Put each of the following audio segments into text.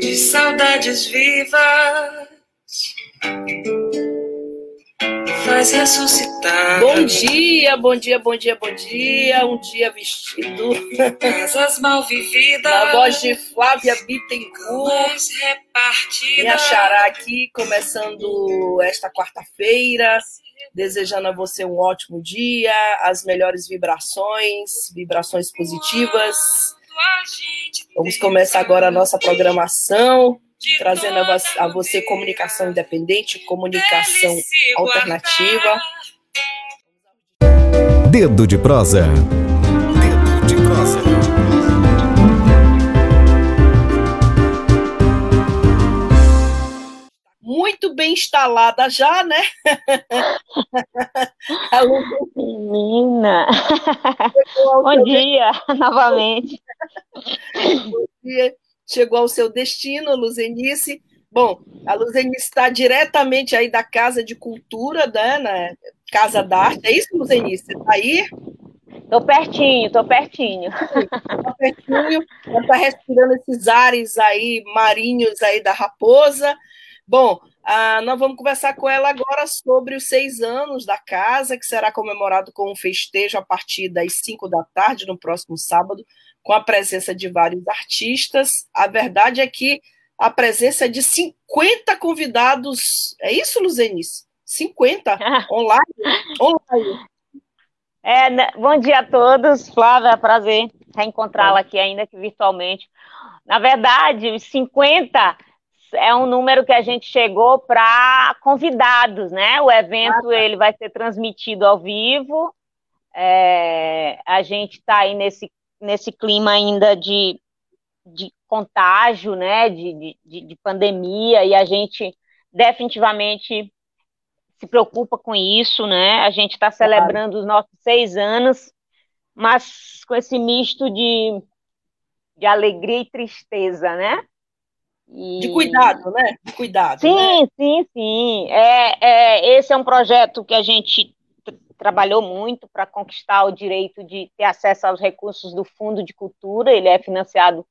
de saudades vivas faz ressuscitar. Bom dia, bom dia, bom dia, bom dia. Um dia vestido. Casas mal vividas. Na voz de Flávia Bittencourt. repartida. Me achará aqui, começando esta quarta-feira. Desejando a você um ótimo dia, as melhores vibrações, vibrações positivas. Vamos começar agora a nossa programação, trazendo a você comunicação independente, comunicação alternativa. Dedo de prosa. Dedo de prosa. Muito bem instalada já, né? Menina! Bom dia, novamente. Bom dia. Chegou ao seu destino, Luzenice. Bom, a Luzenice está diretamente aí da Casa de Cultura, né? Na Casa da Arte. É isso, Luzenice? Você está aí? Tô pertinho, tô pertinho. Tô pertinho. Está respirando esses ares aí marinhos aí da raposa. Bom, ah, nós vamos conversar com ela agora sobre os seis anos da casa, que será comemorado com um festejo a partir das cinco da tarde, no próximo sábado, com a presença de vários artistas. A verdade é que a presença é de 50 convidados. É isso, Luzenice? 50 online? online. É, né? bom dia a todos. Flávia, prazer reencontrá-la aqui, ainda que virtualmente. Na verdade, os 50 é um número que a gente chegou para convidados, né? O evento ah, tá. ele vai ser transmitido ao vivo. É, a gente está aí nesse, nesse clima ainda de, de contágio, né? De, de, de pandemia, e a gente definitivamente se preocupa com isso, né? A gente está celebrando os nossos seis anos, mas com esse misto de, de alegria e tristeza, né? E... De cuidado, né? De cuidado. Sim, né? sim, sim. É, é, esse é um projeto que a gente trabalhou muito para conquistar o direito de ter acesso aos recursos do Fundo de Cultura. Ele é financiado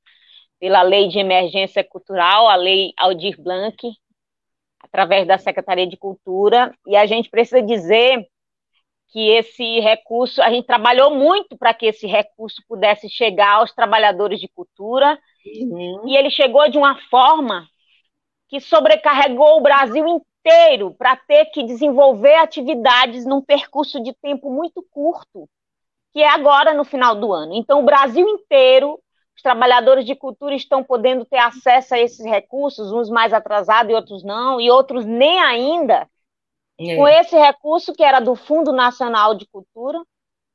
pela Lei de Emergência Cultural, a Lei Aldir Blanc, através da Secretaria de Cultura. E a gente precisa dizer que esse recurso, a gente trabalhou muito para que esse recurso pudesse chegar aos trabalhadores de cultura Uhum. E ele chegou de uma forma que sobrecarregou o Brasil inteiro para ter que desenvolver atividades num percurso de tempo muito curto, que é agora no final do ano. Então, o Brasil inteiro, os trabalhadores de cultura estão podendo ter acesso a esses recursos, uns mais atrasados e outros não, e outros nem ainda, é. com esse recurso que era do Fundo Nacional de Cultura,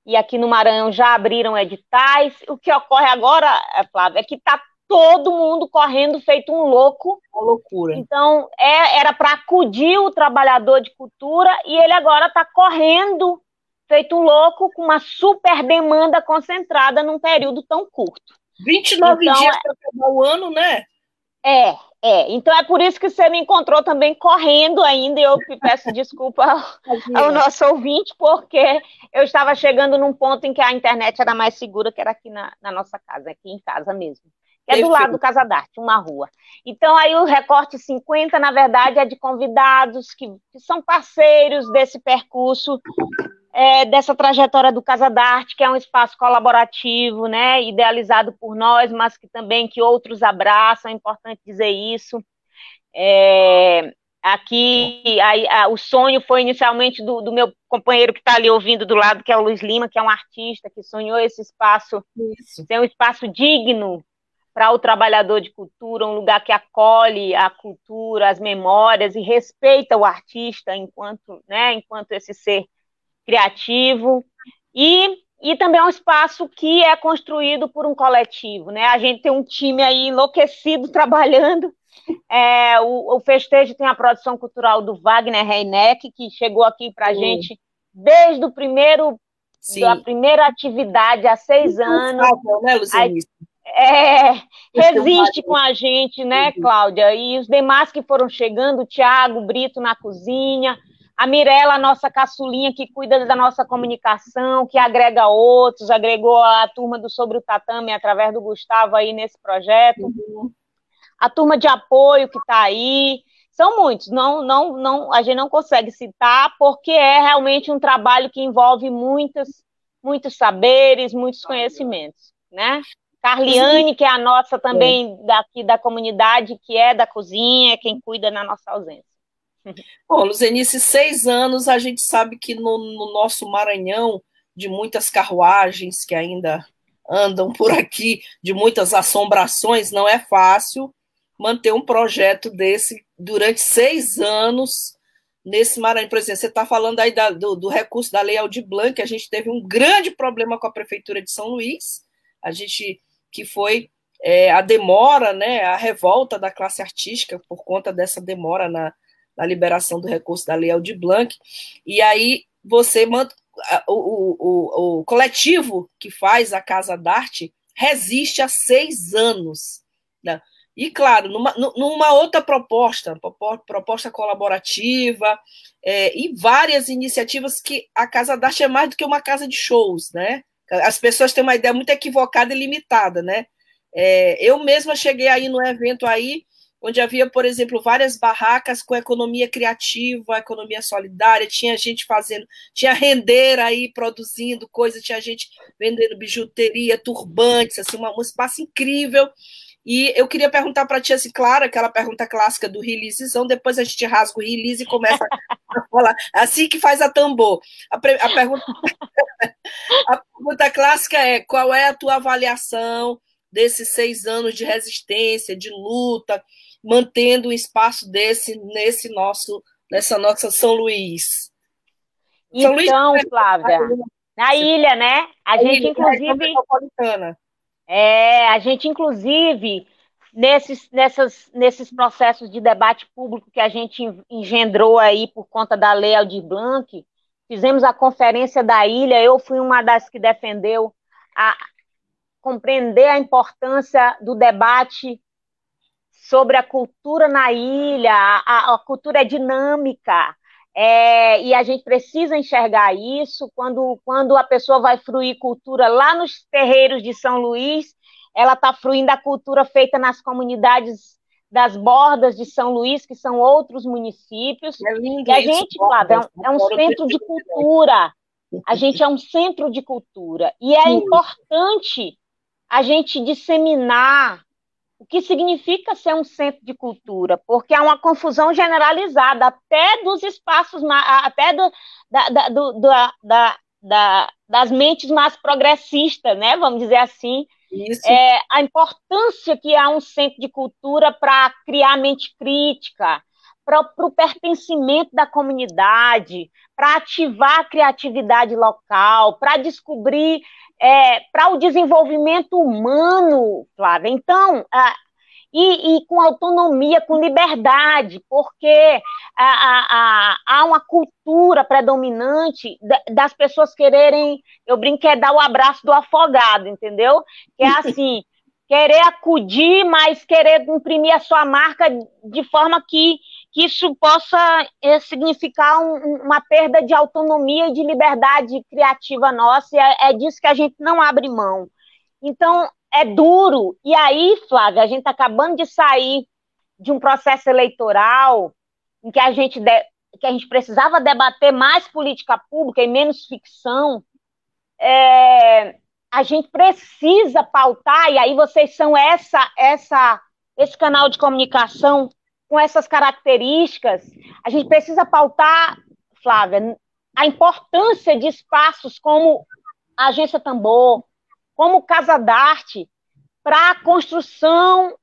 e aqui no Maranhão já abriram editais. O que ocorre agora, Flávio, é que está todo mundo correndo feito um louco. Uma loucura. Então, é, era para acudir o trabalhador de cultura e ele agora está correndo feito um louco com uma super demanda concentrada num período tão curto. 29 então, dias para acabar o ano, né? É, é. Então é por isso que você me encontrou também correndo ainda, e eu peço desculpa ao, ao, nosso ouvinte, porque eu estava chegando num ponto em que a internet era mais segura, que era aqui na, na nossa casa, aqui em casa mesmo é do lado do Casa d'Arte, uma rua. Então, aí o recorte 50, na verdade, é de convidados que, que são parceiros desse percurso, é, dessa trajetória do Casa d'Arte, que é um espaço colaborativo, né, idealizado por nós, mas que também que outros abraçam, é importante dizer isso. É, aqui, aí, a, o sonho foi inicialmente do, do meu companheiro que está ali ouvindo do lado, que é o Luiz Lima, que é um artista que sonhou esse espaço, isso. ser um espaço digno para o trabalhador de cultura, um lugar que acolhe a cultura, as memórias e respeita o artista enquanto, né, enquanto esse ser criativo. E, e também é um espaço que é construído por um coletivo. Né? A gente tem um time aí enlouquecido trabalhando É, o, o, festejo tem a produção cultural do Wagner Reineck, que chegou aqui para a gente desde o primeiro Sim. da primeira atividade há seis anos. Né, é, resiste com a gente, né, Cláudia? E os demais que foram chegando, o Tiago Brito na cozinha, a Mirella, nossa caçulinha, que cuida da nossa comunicação, que agrega outros, agregou a turma do Sobre o Tatame através do Gustavo aí nesse projeto. Uhum. A turma de apoio que está aí. São muitos, não, não, não, a gente não consegue citar, porque é realmente um trabalho que envolve muitas, muitos saberes, muitos conhecimentos, né? Carliane, que é a nossa também é. daqui da comunidade, que é da cozinha, é quem cuida na nossa ausência. Bom, Luzenice, seis anos, a gente sabe que no, no nosso Maranhão, de muitas carruagens que ainda andam por aqui, de muitas assombrações, não é fácil manter um projeto desse durante seis anos nesse Maranhão. Por exemplo, você está falando aí da, do, do, recurso da Lei Aldir Blanc, a gente teve um grande problema com a Prefeitura de São Luís, a gente que foi é, a demora, né, a revolta da classe artística por conta dessa demora na, na liberação do recurso da Lei Aldir Blanc, e aí você manda o, o, o, coletivo que faz a Casa d'Arte resiste há seis anos. Né? E, claro, numa, numa outra proposta, proposta colaborativa, é, e várias iniciativas que a Casa d'Arte é mais do que uma casa de shows, né? As pessoas têm uma ideia muito equivocada e limitada, né? É, eu mesma cheguei aí no evento aí, onde havia, por exemplo, várias barracas com economia criativa, economia solidária, tinha gente fazendo, tinha render aí produzindo coisas, tinha gente vendendo bijuteria, turbantes, assim, um espaço incrível. E eu queria perguntar para a tia Clara, aquela pergunta clássica do releasezão, depois a gente rasga o release e começa a falar. Assim que faz a tambor. A, a, pergunta, a pergunta clássica é: qual é a tua avaliação desses seis anos de resistência, de luta, mantendo um espaço desse nesse nosso, nessa nossa São Luís? São então, Luís, Flávia, na ilha, né? A, gente, inclusive. É, a gente, inclusive, nesses, nessas, nesses processos de debate público que a gente engendrou aí por conta da Lei Aldir Blanc, fizemos a conferência da ilha, eu fui uma das que defendeu a compreender a importância do debate sobre a cultura na ilha, a, a cultura é dinâmica, é, e a gente precisa enxergar isso. Quando, quando a pessoa vai fruir cultura lá nos terreiros de São Luís, ela está fruindo a cultura feita nas comunidades das bordas de São Luís, que são outros municípios. É e a gente, Flávia, é, um, é um centro de cultura. A gente é um centro de cultura. E é importante a gente disseminar o que significa ser um centro de cultura, porque há uma confusão generalizada, até dos espaços, até do, da, da, do, da, das mentes mais progressistas, né? Vamos dizer assim. É, a importância que há um centro de cultura para criar mente crítica, para o pertencimento da comunidade, para ativar a criatividade local, para descobrir é, para o desenvolvimento humano, Flávia. Então, a, e, e, com autonomia, com liberdade, porque há uma cultura predominante das pessoas quererem, eu brinco, é dar o abraço do afogado, entendeu? Que é assim, querer acudir, mas querer imprimir a sua marca de forma que, que isso possa é, significar um, uma perda de autonomia e de liberdade criativa nossa, e é, é disso que a gente não abre mão. Então, é duro. E aí, Flávia, a gente está acabando de sair de um processo eleitoral em que a gente, de, que a gente precisava debater mais política pública e menos ficção. É, a gente precisa pautar, e aí vocês são essa, essa, esse canal de comunicação com essas características. A gente precisa pautar, Flávia, a importância de espaços como a Agência Tambor, como Casa d'Arte, para a construção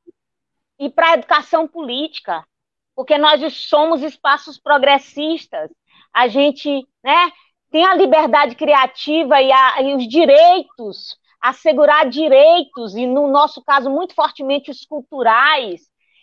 e para a educação política, porque nós somos espaços progressistas. A gente, né, tem a liberdade criativa e, a, e os direitos, assegurar direitos, e no nosso caso, muito fortemente os culturais.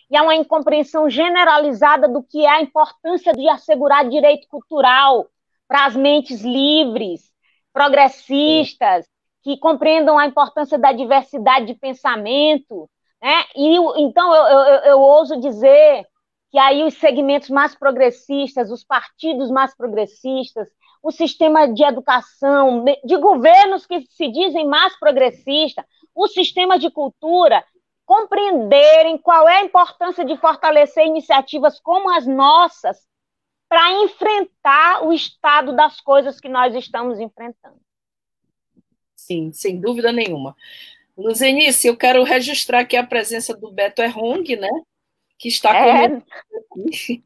e há uma incompreensão generalizada do que é a importância de assegurar direito cultural para as mentes livres, progressistas, que compreendam a importância da diversidade de pensamento. Né? E então eu, eu, eu ouso dizer que aí os segmentos mais progressistas, os partidos mais progressistas, o sistema de educação, de governos que se dizem mais progressistas, o sistema de cultura, compreenderem qual é a importância de fortalecer iniciativas como as nossas para enfrentar o estado das coisas que nós estamos enfrentando. Sim, sem dúvida nenhuma. Luzenice, eu quero registrar aqui a presença do Beto Errong, né? Que está é. aqui.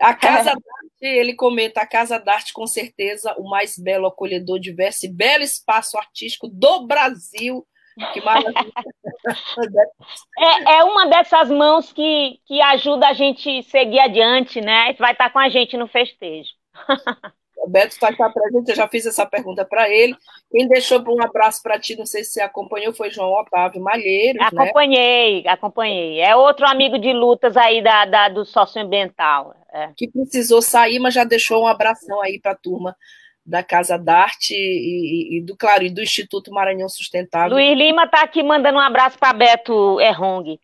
A Casa é. d'Arte, ele comenta, a Casa d'Arte, com certeza, o mais belo, acolhedor, diverso e belo espaço artístico do Brasil. Que maravilha. é, é uma dessas mãos que, que ajuda a gente seguir adiante, né? Vai estar com a gente no festejo. O Beto está aqui presente, eu já fiz essa pergunta para ele. Quem deixou um abraço para ti, não sei se você acompanhou, foi João Otávio Malheiros. Né? Acompanhei, né? acompanhei. É outro amigo de lutas aí da, da do socioambiental. É. Que precisou sair, mas já deixou um abração aí para a turma da Casa d'Arte e, e, do Claro e do Instituto Maranhão Sustentável. Luiz Lima está aqui mandando um abraço para Beto Errong.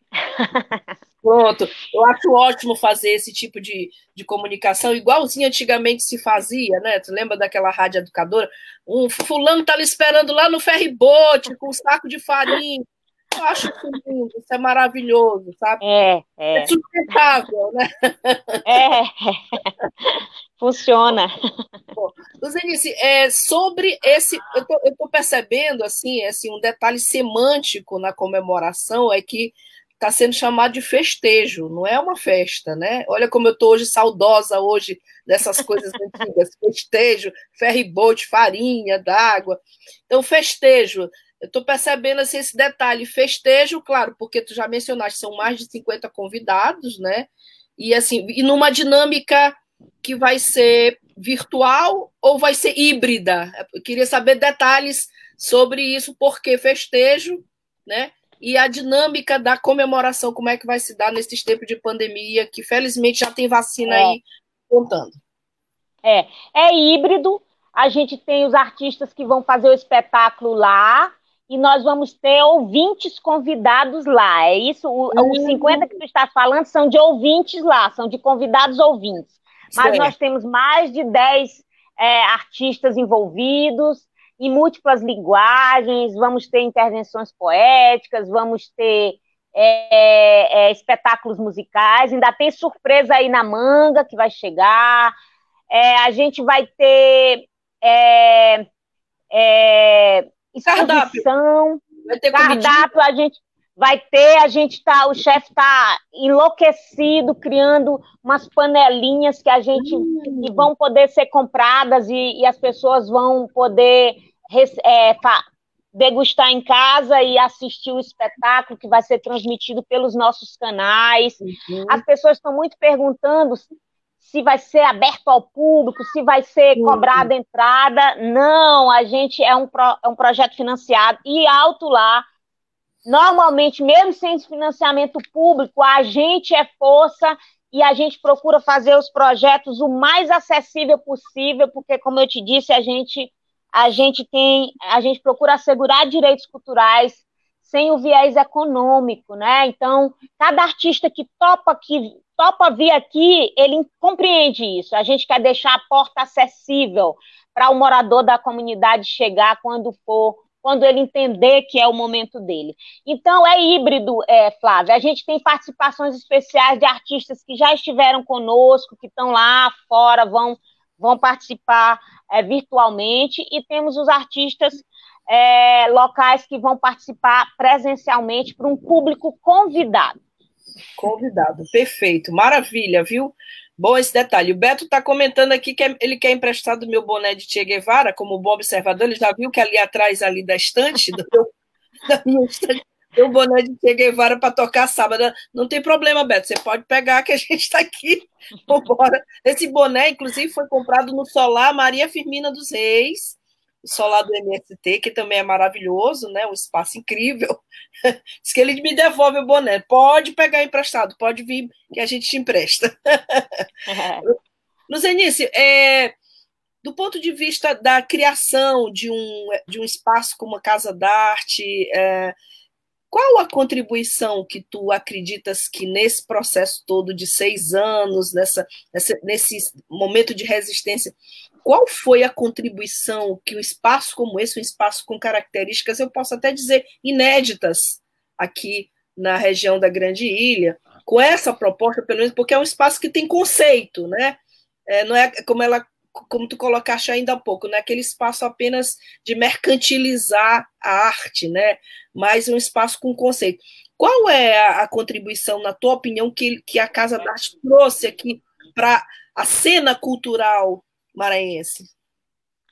Pronto, eu acho ótimo fazer esse tipo de, de comunicação, igualzinho antigamente se fazia, né? Tu lembra daquela rádio educadora? Um fulano tá lhe esperando lá no ferribote com um saco de farinha. Eu acho isso lindo, isso é maravilhoso, sabe? É, é. É sustentável, né? É, funciona. Luzenice, é, sobre esse, eu tô, eu tô percebendo, assim, assim, um detalhe semântico na comemoração é que está sendo chamado de festejo, não é uma festa, né? Olha como eu estou hoje saudosa hoje dessas coisas antigas, festejo, ferribote, farinha, d'água. Então, festejo, eu estou percebendo assim, esse detalhe, festejo, claro, porque tu já mencionaste, são mais de 50 convidados, né? E assim, e numa dinâmica que vai ser virtual ou vai ser híbrida? Eu queria saber detalhes sobre isso, porque festejo, né? E a dinâmica da comemoração, como é que vai se dar nesses tempos de pandemia, que felizmente já tem vacina é. aí contando. É, é híbrido, a gente tem os artistas que vão fazer o espetáculo lá, e nós vamos ter ouvintes convidados lá. É isso? O, uhum. Os 50 que tu estás falando são de ouvintes lá, são de convidados ouvintes. Mas nós temos mais de 10 é, artistas envolvidos, em múltiplas linguagens, vamos ter intervenções poéticas, vamos ter é, é, espetáculos musicais, ainda tem surpresa aí na manga que vai chegar, é, a gente vai ter é, é, exposição, vai ter cardápio, a gente vai ter, a gente tá, o chefe está enlouquecido criando umas panelinhas que a gente hum. que vão poder ser compradas e, e as pessoas vão poder é, degustar em casa e assistir o espetáculo que vai ser transmitido pelos nossos canais. Uhum. As pessoas estão muito perguntando se vai ser aberto ao público, se vai ser uhum. cobrada entrada. Não, a gente é um, pro, é um projeto financiado e alto lá. Normalmente, mesmo sem financiamento público, a gente é força e a gente procura fazer os projetos o mais acessível possível, porque, como eu te disse, a gente a gente tem, a gente procura assegurar direitos culturais sem o viés econômico, né? Então, cada artista que topa que topa vir aqui, ele compreende isso. A gente quer deixar a porta acessível para o morador da comunidade chegar quando for, quando ele entender que é o momento dele. Então, é híbrido, é, Flávia. A gente tem participações especiais de artistas que já estiveram conosco, que estão lá fora, vão vão participar é, virtualmente, e temos os artistas é, locais que vão participar presencialmente para um público convidado. Convidado, perfeito, maravilha, viu? Bom esse detalhe. O Beto está comentando aqui que ele quer emprestar do meu boné de Che Guevara, como bom observador, ele já viu que ali atrás, ali da estante, do meu, da minha estante, boné de Che Guevara para tocar sábado. Não tem problema, Beto. Você pode pegar que a gente está aqui. Vambora. Esse boné, inclusive, foi comprado no Solar Maria Firmina dos Reis. Pessoal lá do MST, que também é maravilhoso, né? Um espaço incrível. Diz que ele me devolve o boné. Pode pegar emprestado, pode vir que a gente te empresta. É. Luzenice, é, do ponto de vista da criação de um, de um espaço como a Casa d'Arte, é, qual a contribuição que tu acreditas que nesse processo todo de seis anos, nessa, nessa, nesse momento de resistência, qual foi a contribuição que um espaço como esse, um espaço com características, eu posso até dizer, inéditas aqui na região da Grande Ilha, com essa proposta, pelo menos, porque é um espaço que tem conceito, né? É, não é como ela como tu colocaste ainda há pouco, né? aquele espaço apenas de mercantilizar a arte, né? mas um espaço com conceito. Qual é a, a contribuição, na tua opinião, que, que a Casa da Arte trouxe aqui para a cena cultural maranhense?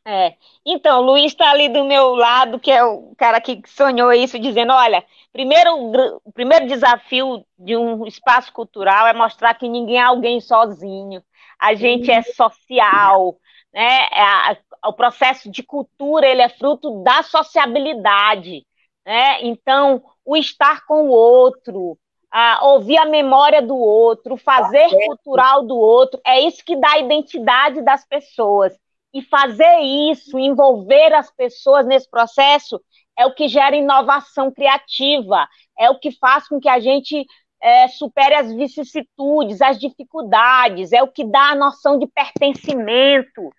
É. Então, o Luiz está ali do meu lado, que é o cara que sonhou isso, dizendo: olha, primeiro, o primeiro desafio de um espaço cultural é mostrar que ninguém é alguém sozinho a gente é social, né? É o processo de cultura ele é fruto da sociabilidade, né? Então, o estar com o outro, a ouvir a memória do outro, fazer cultural do outro, é isso que dá a identidade das pessoas. E fazer isso, envolver as pessoas nesse processo, é o que gera inovação criativa, é o que faz com que a gente é, supere as vicissitudes, as dificuldades, é o que dá a noção de pertencimento.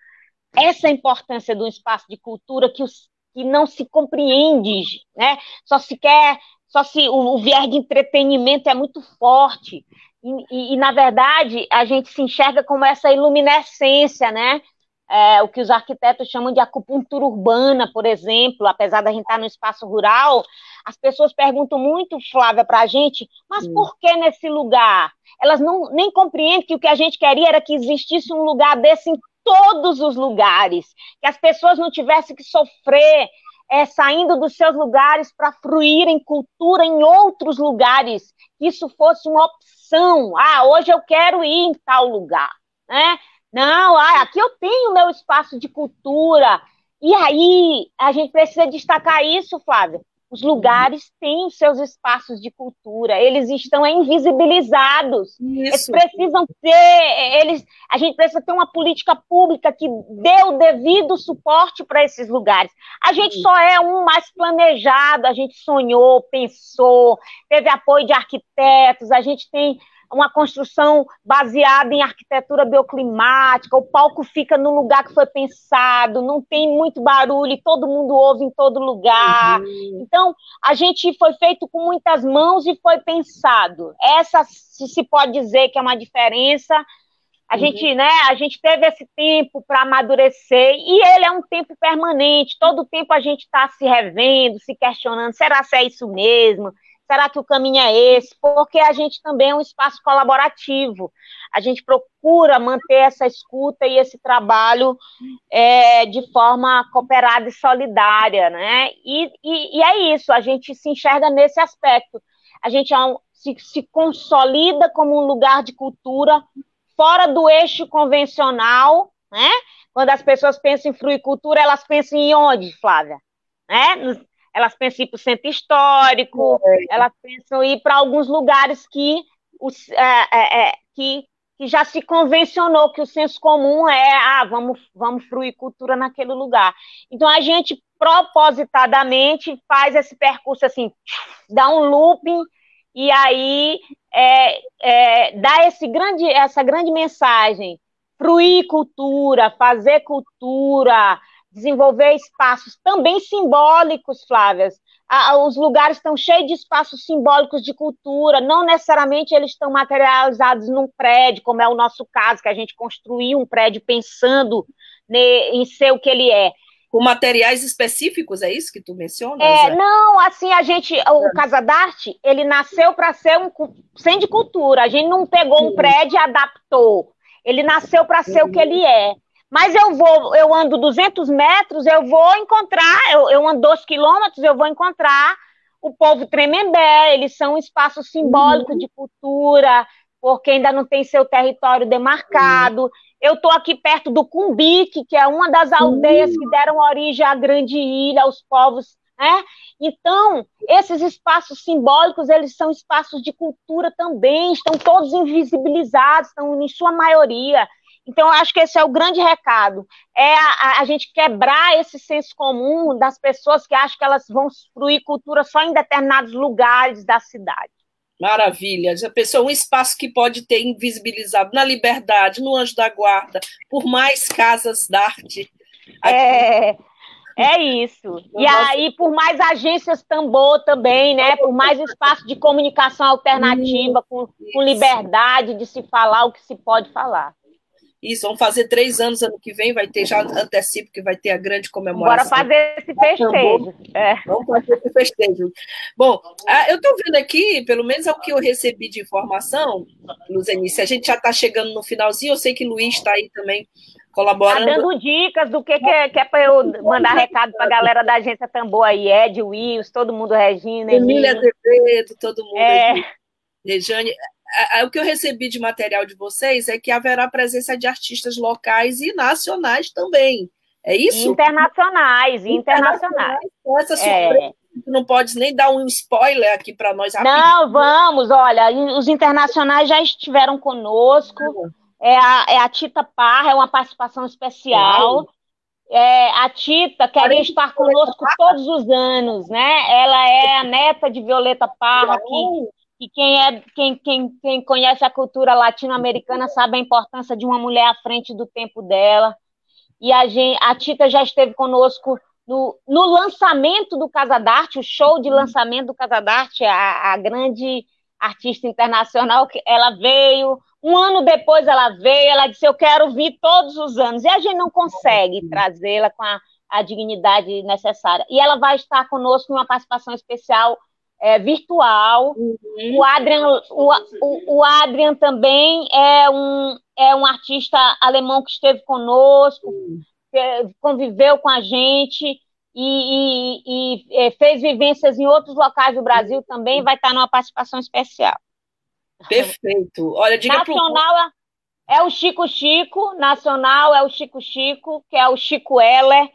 Essa é a importância do espaço de cultura que, os, que não se compreende, né? Só se quer, só se o, o viés de entretenimento é muito forte. E, e, e, na verdade, a gente se enxerga como essa iluminescência, né? é, o que os arquitetos chamam de acupuntura urbana, por exemplo, apesar da gente estar no espaço rural, as pessoas perguntam muito, Flávia, para a gente, mas por que nesse lugar? Elas não nem compreendem que o que a gente queria era que existisse um lugar desse em todos os lugares, que as pessoas não tivessem que sofrer é, saindo dos seus lugares para fruir em cultura em outros lugares, que isso fosse uma opção. Ah, hoje eu quero ir em tal lugar, né? Não, ah, aqui eu tenho meu espaço de cultura. E aí, a gente precisa destacar isso, Flávia. Os lugares têm os seus espaços de cultura, eles estão invisibilizados. Isso. Eles precisam ter, eles, a gente precisa ter uma política pública que dê o devido suporte para esses lugares. A gente só é um mais planejado, a gente sonhou, pensou, teve apoio de arquitetos, a gente tem uma construção baseada em arquitetura bioclimática, o palco fica no lugar que foi pensado, não tem muito barulho, e todo mundo ouve em todo lugar. Uhum. Então, a gente foi feito com muitas mãos e foi pensado. Essa se, pode dizer que é uma diferença. A uhum. gente, né, a gente teve esse tempo para amadurecer e ele é um tempo permanente. Todo tempo a gente está se revendo, se questionando: será que é isso mesmo? Será que o caminho é esse? Porque a gente também é um espaço colaborativo. A gente procura manter essa escuta e esse trabalho é, de forma cooperada e solidária, né? E, e, e, é isso, a gente se enxerga nesse aspecto. A gente é um, se, se consolida como um lugar de cultura fora do eixo convencional, né? Quando as pessoas pensam em fruicultura, elas pensam em onde, Flávia? Né? Elas pensam ir para o centro histórico, é. elas pensam em ir para alguns lugares que, os, é, é, é, que, que já se convencionou que o senso comum é, ah, vamos, vamos fruir cultura naquele lugar. Então, a gente propositadamente faz esse percurso assim, dá um looping e aí é, é, dá esse grande, essa grande mensagem, fruir cultura, fazer cultura, desenvolver espaços também simbólicos, Flávia. os lugares estão cheios de espaços simbólicos de cultura, não necessariamente eles estão materializados num prédio, como é o nosso caso, que a gente construiu um prédio pensando em ser o que ele é. Com materiais específicos, é isso que tu mencionas? É, não, assim, a gente, o Casa d'Arte, ele nasceu para ser um centro de cultura, a gente não pegou um prédio e adaptou, ele nasceu para ser o que ele é. Mas eu vou, eu ando 200 metros, eu vou encontrar, eu, eu ando 2 quilômetros, eu vou encontrar o povo Tremembé, eles são um espaço simbólico uhum. de cultura, porque ainda não tem seu território demarcado. Eu estou aqui perto do Cumbique, que é uma das aldeias que deram origem à Grande Ilha, aos povos né? Então, esses espaços simbólicos, eles são espaços de cultura também, estão todos invisibilizados, estão em sua maioria. Então, eu acho que esse é o grande recado, é a, a, gente quebrar esse senso comum das pessoas que acham que elas vão fruir cultura só em determinados lugares da cidade. Maravilha. Já pensou um espaço que pode ter invisibilizado na Liberdade, no Anjo da Guarda, por mais casas da arte. É, é isso. E aí, por mais agências tambor também, né? Por mais espaço de comunicação alternativa, com, com liberdade de se falar o que se pode falar. Isso, vamos fazer três anos ano que vem, vai ter, já antecipo que vai ter a grande comemoração. Bora fazer esse festejo. É. Vamos fazer esse festejo. Bom, eu estou vendo aqui, pelo menos é o que eu recebi de informação, Luzenice, a gente já está chegando no finalzinho, eu sei que Luiz está aí também colaborando. Tá dando dicas do que, que é, que é para eu mandar recado para a galera da agência Tambor aí, Ed, Wills, todo mundo, Regina, Emília Azevedo, todo mundo. É. Rejane, o que eu recebi de material de vocês é que haverá presença de artistas locais e nacionais também. É isso? Internacionais, internacionais. internacionais. Essa surpresa, é. não pode nem dar um spoiler aqui para nós. Rapidinho. Não, vamos, olha, os internacionais já estiveram conosco. Uhum é a, é a Tita Parra, é uma participação especial. É, a Tita queria estar conosco todos os anos, né? Ela é a neta de Violeta Parra, que, que quem, é, quem, quem, quem conhece a cultura latino-americana sabe a importância de uma mulher à frente do tempo dela. E a, gente, a Tita já esteve conosco no, no lançamento do Casa d'Arte, o show de lançamento do Casa d'Arte, a, a grande artista internacional, que ela veio, um ano depois ela veio, ela disse: Eu quero vir todos os anos. E a gente não consegue trazê-la com a, a, dignidade necessária. E ela vai estar conosco em uma participação especial é, virtual. Uhum. O, Adrian, o, o, o, Adrian também é um, é um artista alemão que esteve conosco, uhum. conviveu com a gente. E, e, e, é, fez vivências em outros locais do Brasil também, vai estar numa participação especial. Perfeito. Olha, diga Nacional pro... é o Chico Chico, nacional é o Chico Chico, que é o Chico Heller,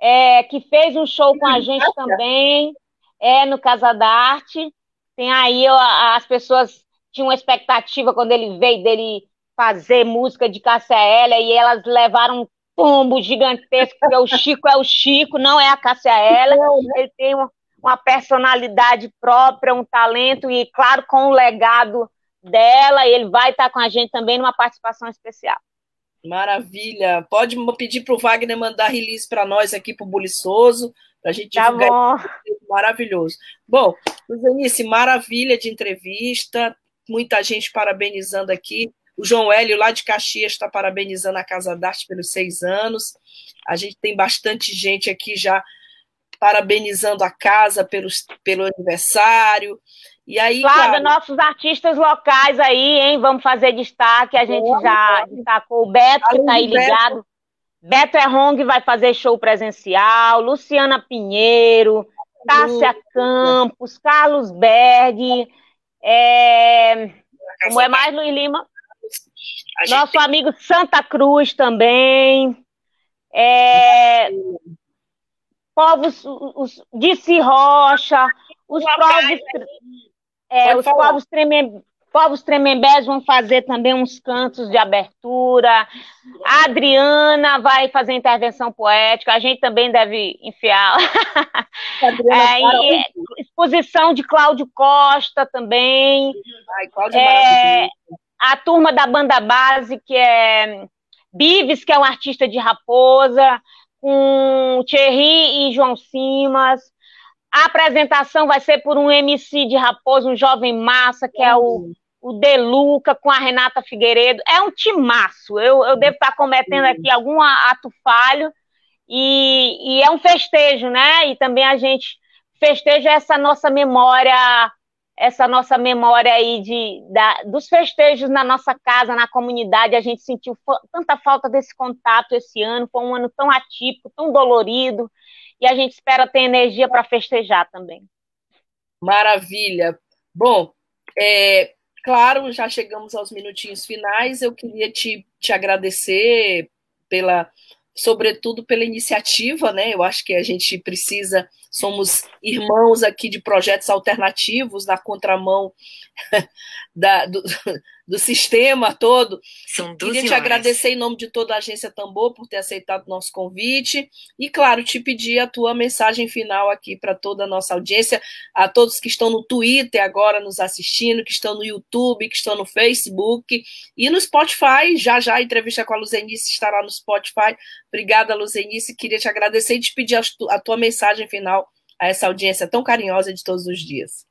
é, que fez um show com a gente também, é no Casa da Arte. Tem aí as pessoas tinham uma expectativa quando ele veio dele fazer música de Cássia Heller e elas levaram um tombo gigantesco, porque o Chico é o Chico, não é a Cássia Heller. Né? Ele tem uma, uma personalidade própria, um talento e, claro, com o legado dela, ele vai estar com a gente também numa participação especial. Maravilha. Pode pedir para o Wagner mandar release para nós aqui para o Buliçoso, para a gente tá. Bom. Maravilhoso. Bom, Luzanice, maravilha de entrevista, muita gente parabenizando aqui. O João Hélio, lá de Caxias, está parabenizando a Casa d'Arte pelos seis anos. A gente tem bastante gente aqui já parabenizando a casa pelos, pelo aniversário. E aí, Flávia, nossos artistas locais aí, hein? Vamos fazer destaque. A gente já destacou o Beto, que está aí ligado. Beto Errong vai fazer show presencial, Luciana Pinheiro, Tássia Campos, Carlos Berg, é... como é mais, Luiz Lima? Nosso amigo Santa Cruz também. É... Povos, os, Disse Rocha, os povos é, os povos, tremem, povos tremembés vão fazer também uns cantos de abertura. A Adriana vai fazer intervenção poética. A gente também deve enfiar. É, exposição de Cláudio Costa também. Ai, Cláudio é, a turma da banda base, que é Bives, que é um artista de Raposa, com Thierry e João Simas. A apresentação vai ser por um MC de Raposo, um jovem massa, que é o, o Deluca, com a Renata Figueiredo. É um timaço. Eu, eu devo estar cometendo aqui algum ato falho. E, e é um festejo, né? E também a gente festeja essa nossa memória, essa nossa memória aí de, da, dos festejos na nossa casa, na comunidade. A gente sentiu tanta falta desse contato esse ano. Foi um ano tão atípico, tão dolorido e a gente espera ter energia para festejar também. Maravilha. Bom, é, claro, já chegamos aos minutinhos finais. Eu queria te, te agradecer pela, sobretudo pela iniciativa, né? Eu acho que a gente precisa, somos irmãos aqui de projetos alternativos na contramão da, do, do sistema todo. São Queria te agradecer em nome de toda a agência Tambor por ter aceitado o nosso convite e, claro, te pedir a tua mensagem final aqui para toda a nossa audiência, a todos que estão no Twitter agora nos assistindo, que estão no YouTube, que estão no Facebook e no Spotify. Já já a entrevista com a Luzenice estará no Spotify. Obrigada, Luzenice. Queria te agradecer e te pedir a tua mensagem final a essa audiência tão carinhosa de todos os dias.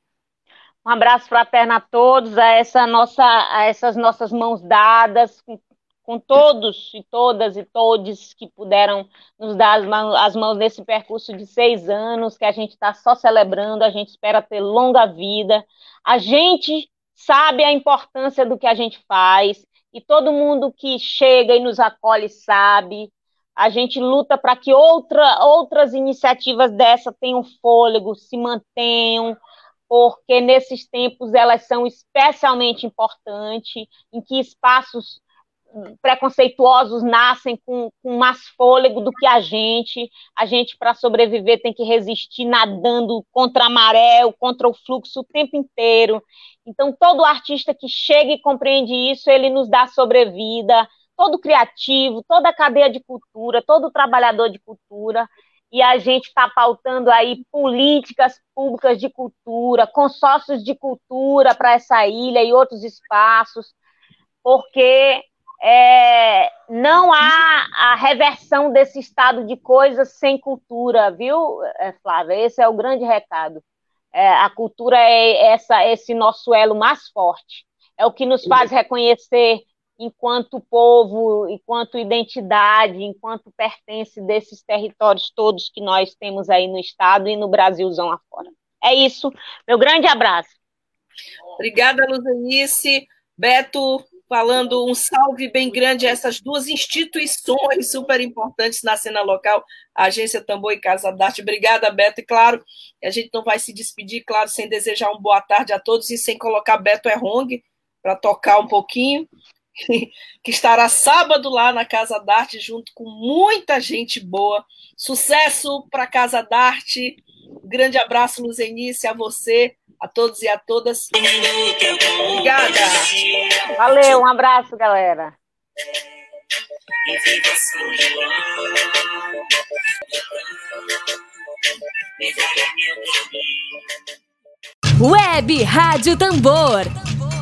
Um abraço fraterno a todos, a, essa nossa, a essas nossas mãos dadas, com, com todos e todas e todos que puderam nos dar as mãos, as mãos nesse percurso de seis anos, que a gente está só celebrando, a gente espera ter longa vida. A gente sabe a importância do que a gente faz, e todo mundo que chega e nos acolhe sabe. A gente luta para que outra, outras iniciativas dessa tenham fôlego, se mantenham, porque nesses tempos elas são especialmente importantes, em que espaços preconceituosos nascem com, com mais fôlego do que a gente. A gente, para sobreviver, tem que resistir nadando contra a maré, contra o fluxo o tempo inteiro. Então, todo artista que chega e compreende isso, ele nos dá sobrevida. Todo criativo, toda a cadeia de cultura, todo trabalhador de cultura, e a gente está pautando aí políticas públicas de cultura, consórcios de cultura para essa ilha e outros espaços, porque é, não há a reversão desse estado de coisas sem cultura, viu, é, Flávia? Esse é o grande recado. É, a cultura é essa, esse nosso elo mais forte, é o que nos faz reconhecer enquanto povo, enquanto identidade, enquanto pertence desses territórios todos que nós temos aí no estado e no Brasilzão afora. É isso. Meu grande abraço. Obrigada, Luzanice. Beto, falando um salve bem grande a essas duas instituições super importantes na cena local, a Agência Tambor e Casa d'Arte. Obrigada, Beto. E claro, a gente não vai se despedir, claro, sem desejar uma boa tarde a todos e sem colocar Beto Errong para tocar um pouquinho. Que estará sábado lá na Casa d'Arte, junto com muita gente boa. Sucesso para a Casa d'Arte. Um grande abraço, Luzenice, a você, a todos e a todas. Obrigada. Valeu, um abraço, galera. Web Rádio Tambor